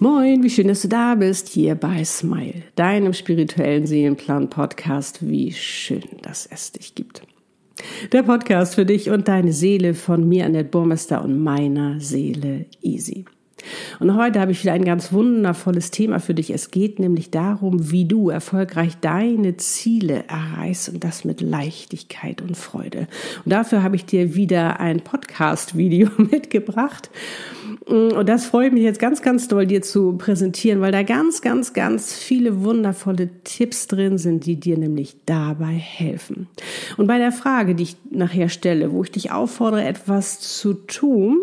Moin, wie schön, dass du da bist, hier bei Smile, deinem spirituellen Seelenplan-Podcast. Wie schön, dass es dich gibt. Der Podcast für dich und deine Seele von mir, Annette Burmester und meiner Seele Easy. Und heute habe ich wieder ein ganz wundervolles Thema für dich. Es geht nämlich darum, wie du erfolgreich deine Ziele erreichst und das mit Leichtigkeit und Freude. Und dafür habe ich dir wieder ein Podcast-Video mitgebracht. Und das freut mich jetzt ganz, ganz doll, dir zu präsentieren, weil da ganz, ganz, ganz viele wundervolle Tipps drin sind, die dir nämlich dabei helfen. Und bei der Frage, die ich nachher stelle, wo ich dich auffordere, etwas zu tun,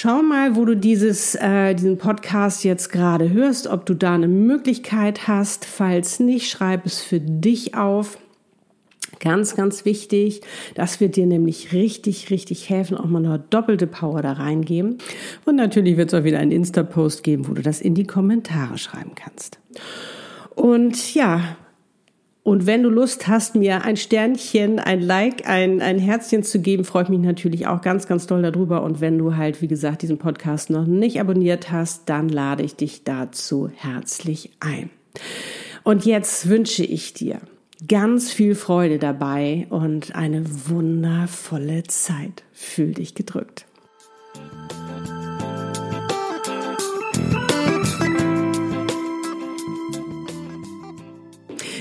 Schau mal, wo du dieses, äh, diesen Podcast jetzt gerade hörst, ob du da eine Möglichkeit hast. Falls nicht, schreib es für dich auf. Ganz, ganz wichtig. Das wird dir nämlich richtig, richtig helfen, auch mal eine doppelte Power da reingeben. Und natürlich wird es auch wieder einen Insta-Post geben, wo du das in die Kommentare schreiben kannst. Und ja, und wenn du Lust hast, mir ein Sternchen, ein Like, ein, ein Herzchen zu geben, freue ich mich natürlich auch ganz, ganz doll darüber. Und wenn du halt, wie gesagt, diesen Podcast noch nicht abonniert hast, dann lade ich dich dazu herzlich ein. Und jetzt wünsche ich dir ganz viel Freude dabei und eine wundervolle Zeit. Fühl dich gedrückt.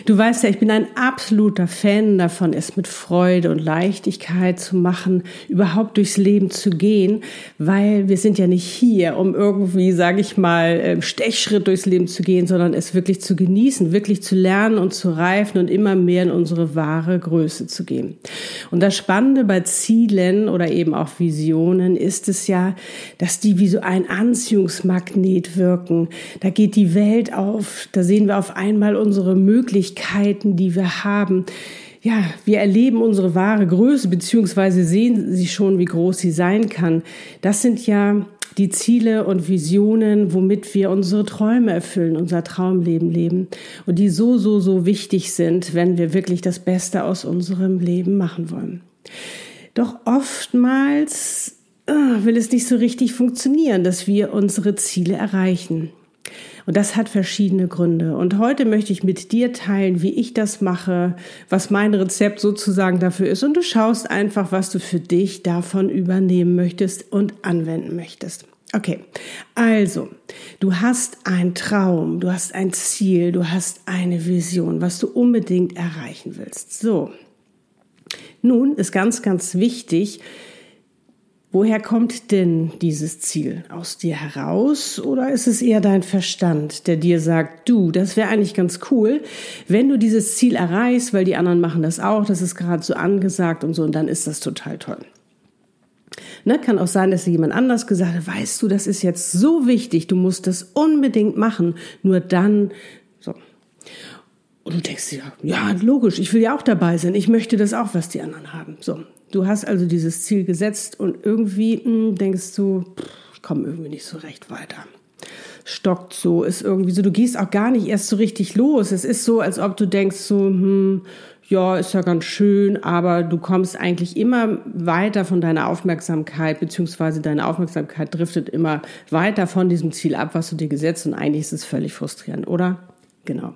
Du weißt ja, ich bin ein absoluter Fan davon, es mit Freude und Leichtigkeit zu machen, überhaupt durchs Leben zu gehen, weil wir sind ja nicht hier, um irgendwie, sage ich mal, Stechschritt durchs Leben zu gehen, sondern es wirklich zu genießen, wirklich zu lernen und zu reifen und immer mehr in unsere wahre Größe zu gehen. Und das Spannende bei Zielen oder eben auch Visionen ist es ja, dass die wie so ein Anziehungsmagnet wirken. Da geht die Welt auf, da sehen wir auf einmal unsere Möglichkeiten, Möglichkeiten, die wir haben. Ja, wir erleben unsere wahre Größe, beziehungsweise sehen sie schon, wie groß sie sein kann. Das sind ja die Ziele und Visionen, womit wir unsere Träume erfüllen, unser Traumleben leben und die so, so, so wichtig sind, wenn wir wirklich das Beste aus unserem Leben machen wollen. Doch oftmals äh, will es nicht so richtig funktionieren, dass wir unsere Ziele erreichen. Und das hat verschiedene Gründe. Und heute möchte ich mit dir teilen, wie ich das mache, was mein Rezept sozusagen dafür ist. Und du schaust einfach, was du für dich davon übernehmen möchtest und anwenden möchtest. Okay, also, du hast einen Traum, du hast ein Ziel, du hast eine Vision, was du unbedingt erreichen willst. So, nun ist ganz, ganz wichtig, Woher kommt denn dieses Ziel? Aus dir heraus oder ist es eher dein Verstand, der dir sagt, du, das wäre eigentlich ganz cool, wenn du dieses Ziel erreichst, weil die anderen machen das auch, das ist gerade so angesagt und so und dann ist das total toll. Ne, kann auch sein, dass jemand anders gesagt hat, weißt du, das ist jetzt so wichtig, du musst das unbedingt machen, nur dann so. Und du denkst dir, ja, logisch, ich will ja auch dabei sein, ich möchte das auch, was die anderen haben. So, Du hast also dieses Ziel gesetzt und irgendwie mh, hm, denkst du, pff, ich komme irgendwie nicht so recht weiter. Stockt so, ist irgendwie so, du gehst auch gar nicht erst so richtig los. Es ist so, als ob du denkst so, hm, ja, ist ja ganz schön, aber du kommst eigentlich immer weiter von deiner Aufmerksamkeit, beziehungsweise deine Aufmerksamkeit driftet immer weiter von diesem Ziel ab, was du dir gesetzt und eigentlich ist es völlig frustrierend, oder? Genau.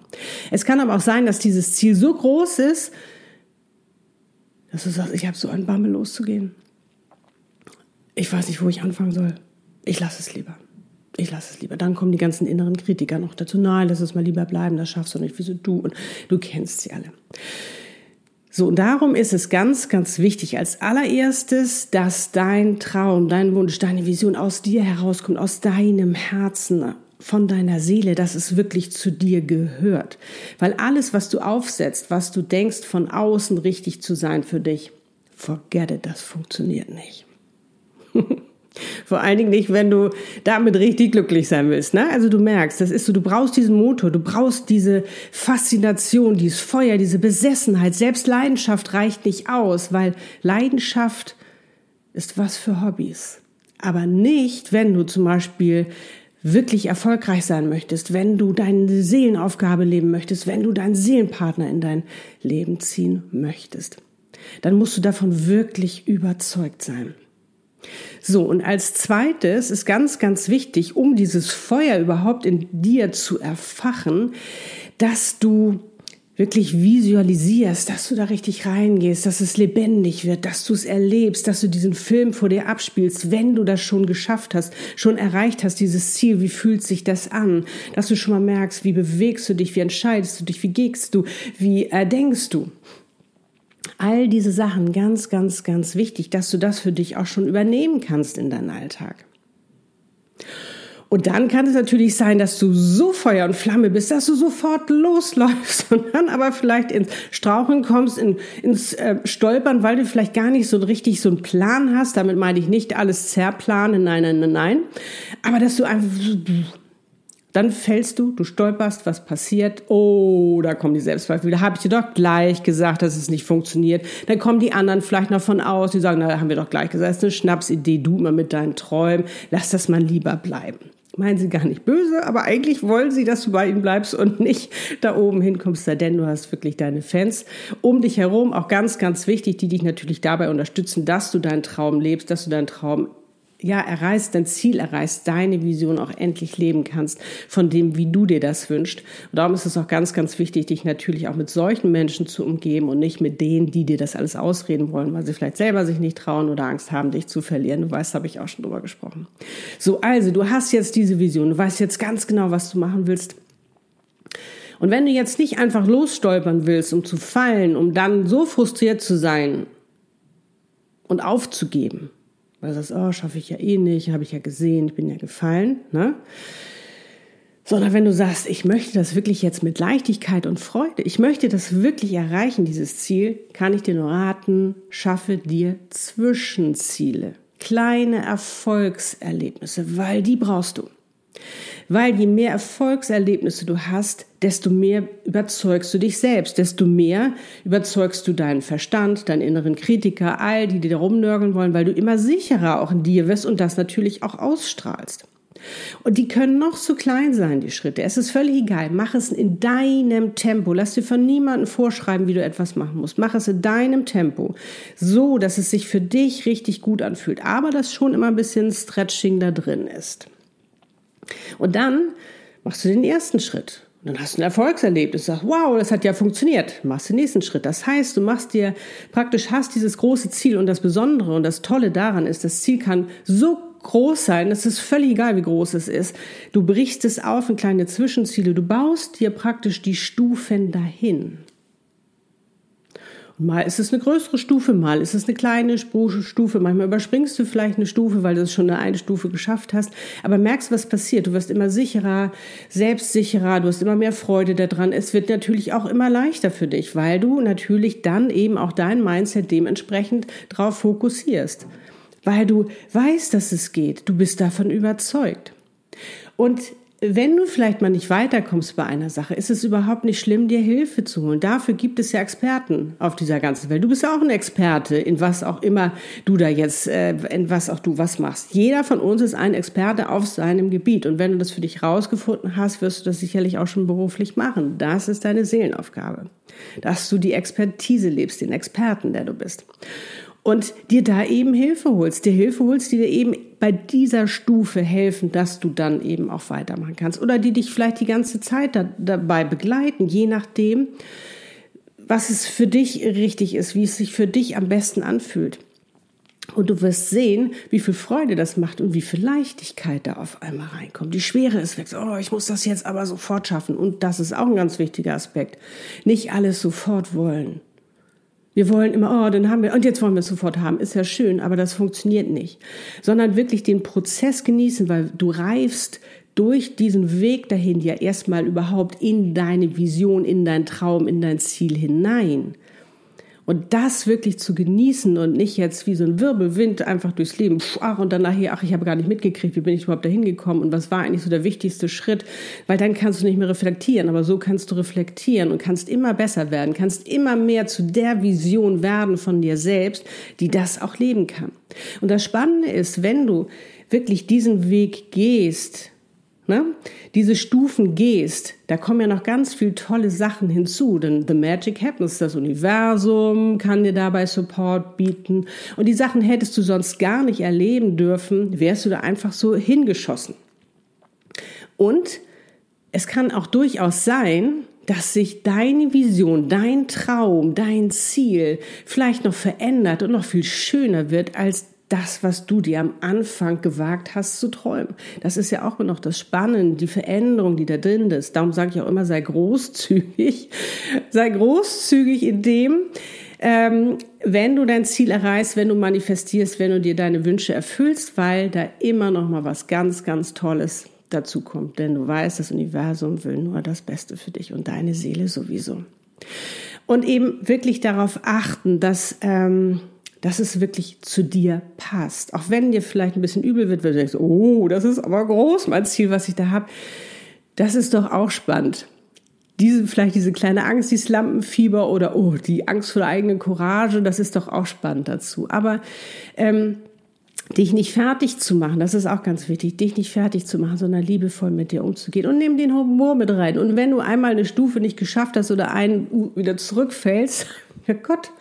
Es kann aber auch sein, dass dieses Ziel so groß ist, dass du sagst, ich habe so einen Bammel loszugehen. Ich weiß nicht, wo ich anfangen soll. Ich lasse es lieber. Ich lasse es lieber. Dann kommen die ganzen inneren Kritiker noch dazu. Nein, lass es mal lieber bleiben, das schaffst du nicht. Wieso du? Und du kennst sie alle. So, und darum ist es ganz, ganz wichtig als allererstes, dass dein Traum, dein Wunsch, deine Vision aus dir herauskommt, aus deinem Herzen, von deiner Seele, dass es wirklich zu dir gehört. Weil alles, was du aufsetzt, was du denkst, von außen richtig zu sein für dich, forget it, das funktioniert nicht. Vor allen Dingen nicht, wenn du damit richtig glücklich sein willst. Ne? Also du merkst, das ist so, du brauchst diesen Motor, du brauchst diese Faszination, dieses Feuer, diese Besessenheit. Selbst Leidenschaft reicht nicht aus, weil Leidenschaft ist was für Hobbys. Aber nicht, wenn du zum Beispiel wirklich erfolgreich sein möchtest, wenn du deine Seelenaufgabe leben möchtest, wenn du deinen Seelenpartner in dein Leben ziehen möchtest, dann musst du davon wirklich überzeugt sein. So, und als zweites ist ganz, ganz wichtig, um dieses Feuer überhaupt in dir zu erfachen, dass du wirklich visualisierst, dass du da richtig reingehst, dass es lebendig wird, dass du es erlebst, dass du diesen Film vor dir abspielst, wenn du das schon geschafft hast, schon erreicht hast, dieses Ziel, wie fühlt sich das an, dass du schon mal merkst, wie bewegst du dich, wie entscheidest du dich, wie gehst du, wie äh, denkst du. All diese Sachen ganz, ganz, ganz wichtig, dass du das für dich auch schon übernehmen kannst in deinen Alltag. Und dann kann es natürlich sein, dass du so Feuer und Flamme bist, dass du sofort losläufst und dann aber vielleicht ins Straucheln kommst, in, ins äh, Stolpern, weil du vielleicht gar nicht so richtig so einen Plan hast. Damit meine ich nicht alles zerplanen, nein, nein, nein, nein. Aber dass du einfach dann fällst du, du stolperst, was passiert? Oh, da kommen die Selbstzweifel wieder. Habe ich dir doch gleich gesagt, dass es nicht funktioniert. Dann kommen die anderen vielleicht noch von aus, die sagen, na, haben wir doch gleich gesagt, das ist eine Schnapsidee, du immer mit deinen Träumen, lass das mal lieber bleiben meinen sie gar nicht böse, aber eigentlich wollen sie, dass du bei ihnen bleibst und nicht da oben hinkommst, denn du hast wirklich deine Fans um dich herum, auch ganz, ganz wichtig, die dich natürlich dabei unterstützen, dass du deinen Traum lebst, dass du deinen Traum ja, erreichst, dein Ziel erreichst, deine Vision auch endlich leben kannst, von dem, wie du dir das wünschst. Und darum ist es auch ganz, ganz wichtig, dich natürlich auch mit solchen Menschen zu umgeben und nicht mit denen, die dir das alles ausreden wollen, weil sie vielleicht selber sich nicht trauen oder Angst haben, dich zu verlieren. Du weißt, habe ich auch schon drüber gesprochen. So, also, du hast jetzt diese Vision, du weißt jetzt ganz genau, was du machen willst. Und wenn du jetzt nicht einfach losstolpern willst, um zu fallen, um dann so frustriert zu sein und aufzugeben, weil du sagst, oh, schaffe ich ja eh nicht, habe ich ja gesehen, ich bin ja gefallen, ne? Sondern wenn du sagst, ich möchte das wirklich jetzt mit Leichtigkeit und Freude, ich möchte das wirklich erreichen, dieses Ziel, kann ich dir nur raten, schaffe dir Zwischenziele, kleine Erfolgserlebnisse, weil die brauchst du. Weil je mehr Erfolgserlebnisse du hast, desto mehr überzeugst du dich selbst, desto mehr überzeugst du deinen Verstand, deinen inneren Kritiker, all die, die da rumnörgeln wollen, weil du immer sicherer auch in dir wirst und das natürlich auch ausstrahlst. Und die können noch so klein sein, die Schritte. Es ist völlig egal. Mach es in deinem Tempo. Lass dir von niemandem vorschreiben, wie du etwas machen musst. Mach es in deinem Tempo. So, dass es sich für dich richtig gut anfühlt. Aber dass schon immer ein bisschen Stretching da drin ist. Und dann machst du den ersten Schritt. Und dann hast du ein Erfolgserlebnis, sagst, wow, das hat ja funktioniert. Machst den nächsten Schritt. Das heißt, du machst dir praktisch hast dieses große Ziel und das Besondere und das Tolle daran ist, das Ziel kann so groß sein, es ist völlig egal, wie groß es ist. Du brichst es auf in kleine Zwischenziele. Du baust dir praktisch die Stufen dahin. Mal ist es eine größere Stufe, mal ist es eine kleine Stufe. Manchmal überspringst du vielleicht eine Stufe, weil du es schon eine, eine Stufe geschafft hast. Aber merkst, was passiert. Du wirst immer sicherer, selbstsicherer, du hast immer mehr Freude daran. Es wird natürlich auch immer leichter für dich, weil du natürlich dann eben auch dein Mindset dementsprechend drauf fokussierst. Weil du weißt, dass es geht. Du bist davon überzeugt. Und wenn du vielleicht mal nicht weiterkommst bei einer Sache, ist es überhaupt nicht schlimm, dir Hilfe zu holen. Dafür gibt es ja Experten auf dieser ganzen Welt. Du bist ja auch ein Experte in was auch immer du da jetzt, äh, in was auch du was machst. Jeder von uns ist ein Experte auf seinem Gebiet. Und wenn du das für dich rausgefunden hast, wirst du das sicherlich auch schon beruflich machen. Das ist deine Seelenaufgabe. Dass du die Expertise lebst, den Experten, der du bist und dir da eben Hilfe holst, dir Hilfe holst, die dir eben bei dieser Stufe helfen, dass du dann eben auch weitermachen kannst oder die dich vielleicht die ganze Zeit da, dabei begleiten, je nachdem, was es für dich richtig ist, wie es sich für dich am besten anfühlt. Und du wirst sehen, wie viel Freude das macht und wie viel Leichtigkeit da auf einmal reinkommt. Die Schwere ist weg. Oh, ich muss das jetzt aber sofort schaffen. Und das ist auch ein ganz wichtiger Aspekt. Nicht alles sofort wollen. Wir wollen immer, oh, dann haben wir, und jetzt wollen wir es sofort haben. Ist ja schön, aber das funktioniert nicht. Sondern wirklich den Prozess genießen, weil du reifst durch diesen Weg dahin ja erstmal überhaupt in deine Vision, in dein Traum, in dein Ziel hinein. Und das wirklich zu genießen und nicht jetzt wie so ein Wirbelwind einfach durchs Leben, ach, und dann nachher, ach, ich habe gar nicht mitgekriegt, wie bin ich überhaupt dahin gekommen und was war eigentlich so der wichtigste Schritt, weil dann kannst du nicht mehr reflektieren, aber so kannst du reflektieren und kannst immer besser werden, kannst immer mehr zu der Vision werden von dir selbst, die das auch leben kann. Und das Spannende ist, wenn du wirklich diesen Weg gehst, ne, diese Stufen gehst, da kommen ja noch ganz viele tolle Sachen hinzu. Denn The Magic Happens, das Universum kann dir dabei Support bieten. Und die Sachen hättest du sonst gar nicht erleben dürfen, wärst du da einfach so hingeschossen. Und es kann auch durchaus sein, dass sich deine Vision, dein Traum, dein Ziel vielleicht noch verändert und noch viel schöner wird als das, was du dir am Anfang gewagt hast zu träumen. Das ist ja auch noch das Spannende, die Veränderung, die da drin ist. Darum sage ich auch immer, sei großzügig. Sei großzügig in dem, ähm, wenn du dein Ziel erreichst, wenn du manifestierst, wenn du dir deine Wünsche erfüllst, weil da immer noch mal was ganz, ganz Tolles dazu kommt. Denn du weißt, das Universum will nur das Beste für dich und deine Seele sowieso. Und eben wirklich darauf achten, dass ähm, dass es wirklich zu dir passt. Auch wenn dir vielleicht ein bisschen übel wird, weil du denkst, oh, das ist aber groß, mein Ziel, was ich da habe. Das ist doch auch spannend. Diese, vielleicht diese kleine Angst, dieses Lampenfieber oder oh, die Angst vor der eigenen Courage, das ist doch auch spannend dazu. Aber ähm, dich nicht fertig zu machen, das ist auch ganz wichtig, dich nicht fertig zu machen, sondern liebevoll mit dir umzugehen und nimm den Humor mit rein. Und wenn du einmal eine Stufe nicht geschafft hast oder einen wieder zurückfällst, ja Gott,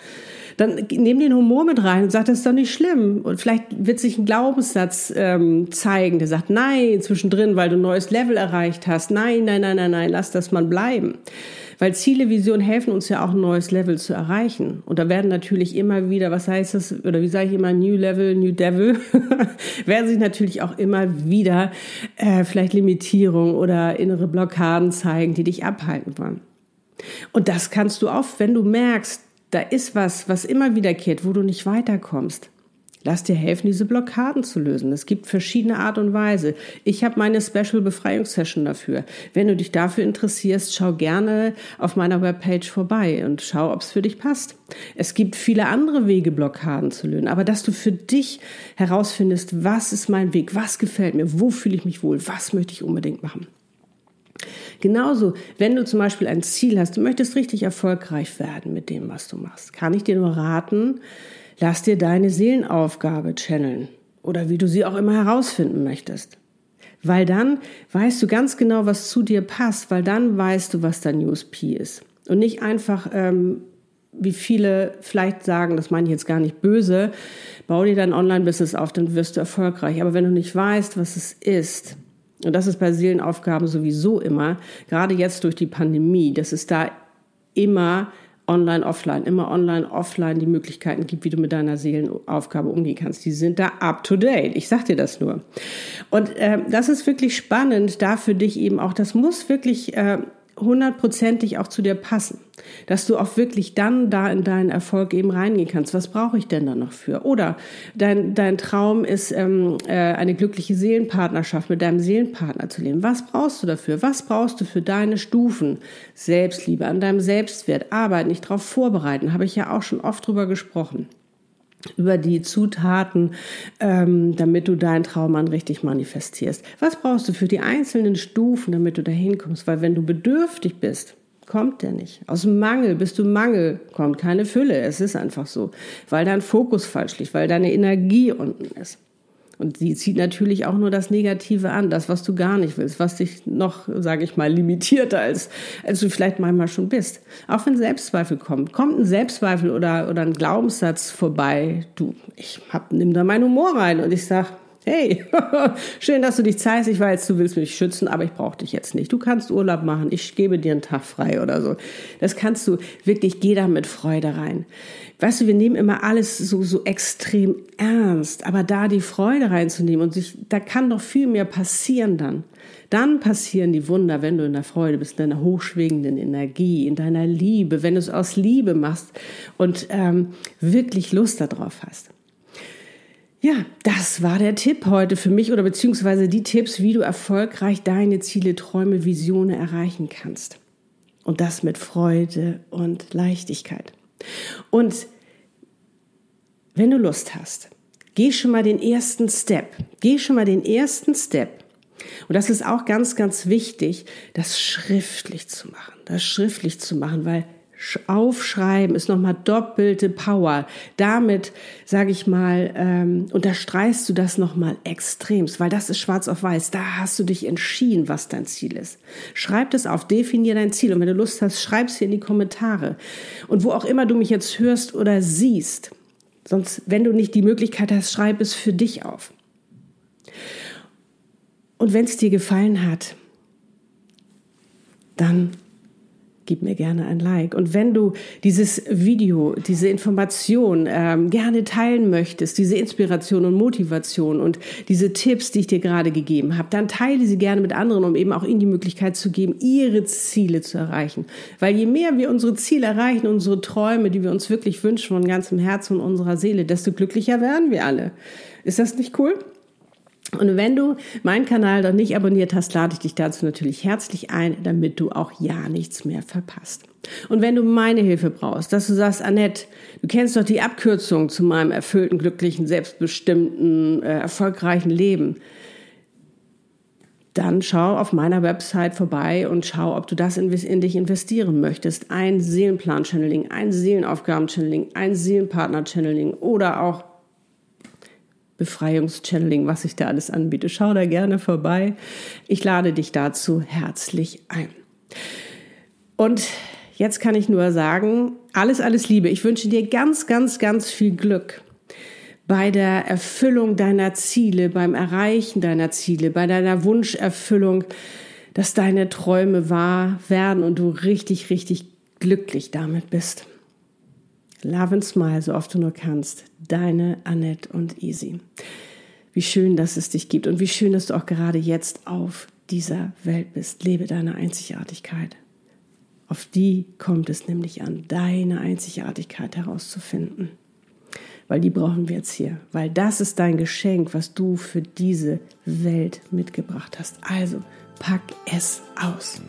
dann nimm den Humor mit rein und sag, das ist doch nicht schlimm. Und vielleicht wird sich ein Glaubenssatz ähm, zeigen, der sagt, nein, zwischendrin, weil du ein neues Level erreicht hast. Nein, nein, nein, nein, nein, lass das mal bleiben. Weil Ziele, Visionen helfen uns ja auch ein neues Level zu erreichen. Und da werden natürlich immer wieder, was heißt das, oder wie sage ich immer, New Level, New Devil, werden sich natürlich auch immer wieder äh, vielleicht Limitierungen oder innere Blockaden zeigen, die dich abhalten wollen. Und das kannst du auch, wenn du merkst, da ist was, was immer wiederkehrt, wo du nicht weiterkommst. Lass dir helfen, diese Blockaden zu lösen. Es gibt verschiedene Art und Weise. Ich habe meine Special Befreiungssession dafür. Wenn du dich dafür interessierst, schau gerne auf meiner Webpage vorbei und schau, ob es für dich passt. Es gibt viele andere Wege, Blockaden zu lösen. Aber dass du für dich herausfindest, was ist mein Weg, was gefällt mir, wo fühle ich mich wohl, was möchte ich unbedingt machen. Genauso, wenn du zum Beispiel ein Ziel hast, du möchtest richtig erfolgreich werden mit dem, was du machst, kann ich dir nur raten, lass dir deine Seelenaufgabe channeln oder wie du sie auch immer herausfinden möchtest. Weil dann weißt du ganz genau, was zu dir passt, weil dann weißt du, was dein USP ist. Und nicht einfach, ähm, wie viele vielleicht sagen, das meine ich jetzt gar nicht böse, bau dir dein Online-Business auf, dann wirst du erfolgreich. Aber wenn du nicht weißt, was es ist, und das ist bei Seelenaufgaben sowieso immer, gerade jetzt durch die Pandemie, dass es da immer online, offline, immer online, offline die Möglichkeiten gibt, wie du mit deiner Seelenaufgabe umgehen kannst. Die sind da up to date. Ich sag dir das nur. Und äh, das ist wirklich spannend, da für dich eben auch, das muss wirklich äh, hundertprozentig auch zu dir passen. Dass du auch wirklich dann da in deinen Erfolg eben reingehen kannst. Was brauche ich denn da noch für? Oder dein, dein Traum ist, ähm, äh, eine glückliche Seelenpartnerschaft mit deinem Seelenpartner zu leben. Was brauchst du dafür? Was brauchst du für deine Stufen? Selbstliebe, an deinem Selbstwert, arbeiten, nicht darauf vorbereiten. Habe ich ja auch schon oft drüber gesprochen über die Zutaten, ähm, damit du deinen Traummann richtig manifestierst. Was brauchst du für die einzelnen Stufen, damit du dahin kommst? Weil wenn du bedürftig bist, kommt der nicht. Aus Mangel bist du Mangel, kommt keine Fülle. Es ist einfach so, weil dein Fokus falsch liegt, weil deine Energie unten ist. Und sie zieht natürlich auch nur das Negative an, das, was du gar nicht willst, was dich noch, sage ich mal, limitierter als, als du vielleicht manchmal schon bist. Auch wenn Selbstzweifel kommt. Kommt ein Selbstzweifel oder, oder ein Glaubenssatz vorbei, du, ich hab, nimm da meinen Humor rein und ich sag, hey, schön, dass du dich zeigst. Ich weiß, du willst mich schützen, aber ich brauche dich jetzt nicht. Du kannst Urlaub machen. Ich gebe dir einen Tag frei oder so. Das kannst du wirklich, geh da mit Freude rein. Weißt du, wir nehmen immer alles so, so extrem ernst, aber da die Freude reinzunehmen und sich, da kann doch viel mehr passieren dann. Dann passieren die Wunder, wenn du in der Freude bist, in deiner hochschwingenden Energie, in deiner Liebe, wenn du es aus Liebe machst und ähm, wirklich Lust darauf hast. Ja, das war der Tipp heute für mich oder beziehungsweise die Tipps, wie du erfolgreich deine Ziele, Träume, Visionen erreichen kannst. Und das mit Freude und Leichtigkeit. Und wenn du Lust hast, geh schon mal den ersten Step. Geh schon mal den ersten Step. Und das ist auch ganz, ganz wichtig, das schriftlich zu machen. Das schriftlich zu machen, weil Aufschreiben ist nochmal doppelte Power. Damit, sage ich mal, ähm, unterstreichst du das nochmal extremst, weil das ist schwarz auf weiß. Da hast du dich entschieden, was dein Ziel ist. Schreib das auf, definier dein Ziel. Und wenn du Lust hast, schreib es hier in die Kommentare. Und wo auch immer du mich jetzt hörst oder siehst, sonst, wenn du nicht die Möglichkeit hast, schreib es für dich auf. Und wenn es dir gefallen hat, dann gib mir gerne ein Like. Und wenn du dieses Video, diese Information ähm, gerne teilen möchtest, diese Inspiration und Motivation und diese Tipps, die ich dir gerade gegeben habe, dann teile sie gerne mit anderen, um eben auch ihnen die Möglichkeit zu geben, ihre Ziele zu erreichen. Weil je mehr wir unsere Ziele erreichen, unsere Träume, die wir uns wirklich wünschen von ganzem Herzen und unserer Seele, desto glücklicher werden wir alle. Ist das nicht cool? Und wenn du meinen Kanal noch nicht abonniert hast, lade ich dich dazu natürlich herzlich ein, damit du auch ja nichts mehr verpasst. Und wenn du meine Hilfe brauchst, dass du sagst, Annette, du kennst doch die Abkürzung zu meinem erfüllten, glücklichen, selbstbestimmten, äh, erfolgreichen Leben, dann schau auf meiner Website vorbei und schau, ob du das in, in dich investieren möchtest. Ein Seelenplan-Channeling, ein Seelenaufgaben-Channeling, ein Seelenpartner-Channeling oder auch Befreiungschanneling, was ich da alles anbiete. Schau da gerne vorbei. Ich lade dich dazu herzlich ein. Und jetzt kann ich nur sagen, alles, alles Liebe. Ich wünsche dir ganz, ganz, ganz viel Glück bei der Erfüllung deiner Ziele, beim Erreichen deiner Ziele, bei deiner Wunscherfüllung, dass deine Träume wahr werden und du richtig, richtig glücklich damit bist. Love and Smile, so oft du nur kannst. Deine Annette und Easy. Wie schön, dass es dich gibt und wie schön, dass du auch gerade jetzt auf dieser Welt bist. Lebe deine Einzigartigkeit. Auf die kommt es nämlich an, deine Einzigartigkeit herauszufinden. Weil die brauchen wir jetzt hier. Weil das ist dein Geschenk, was du für diese Welt mitgebracht hast. Also pack es aus.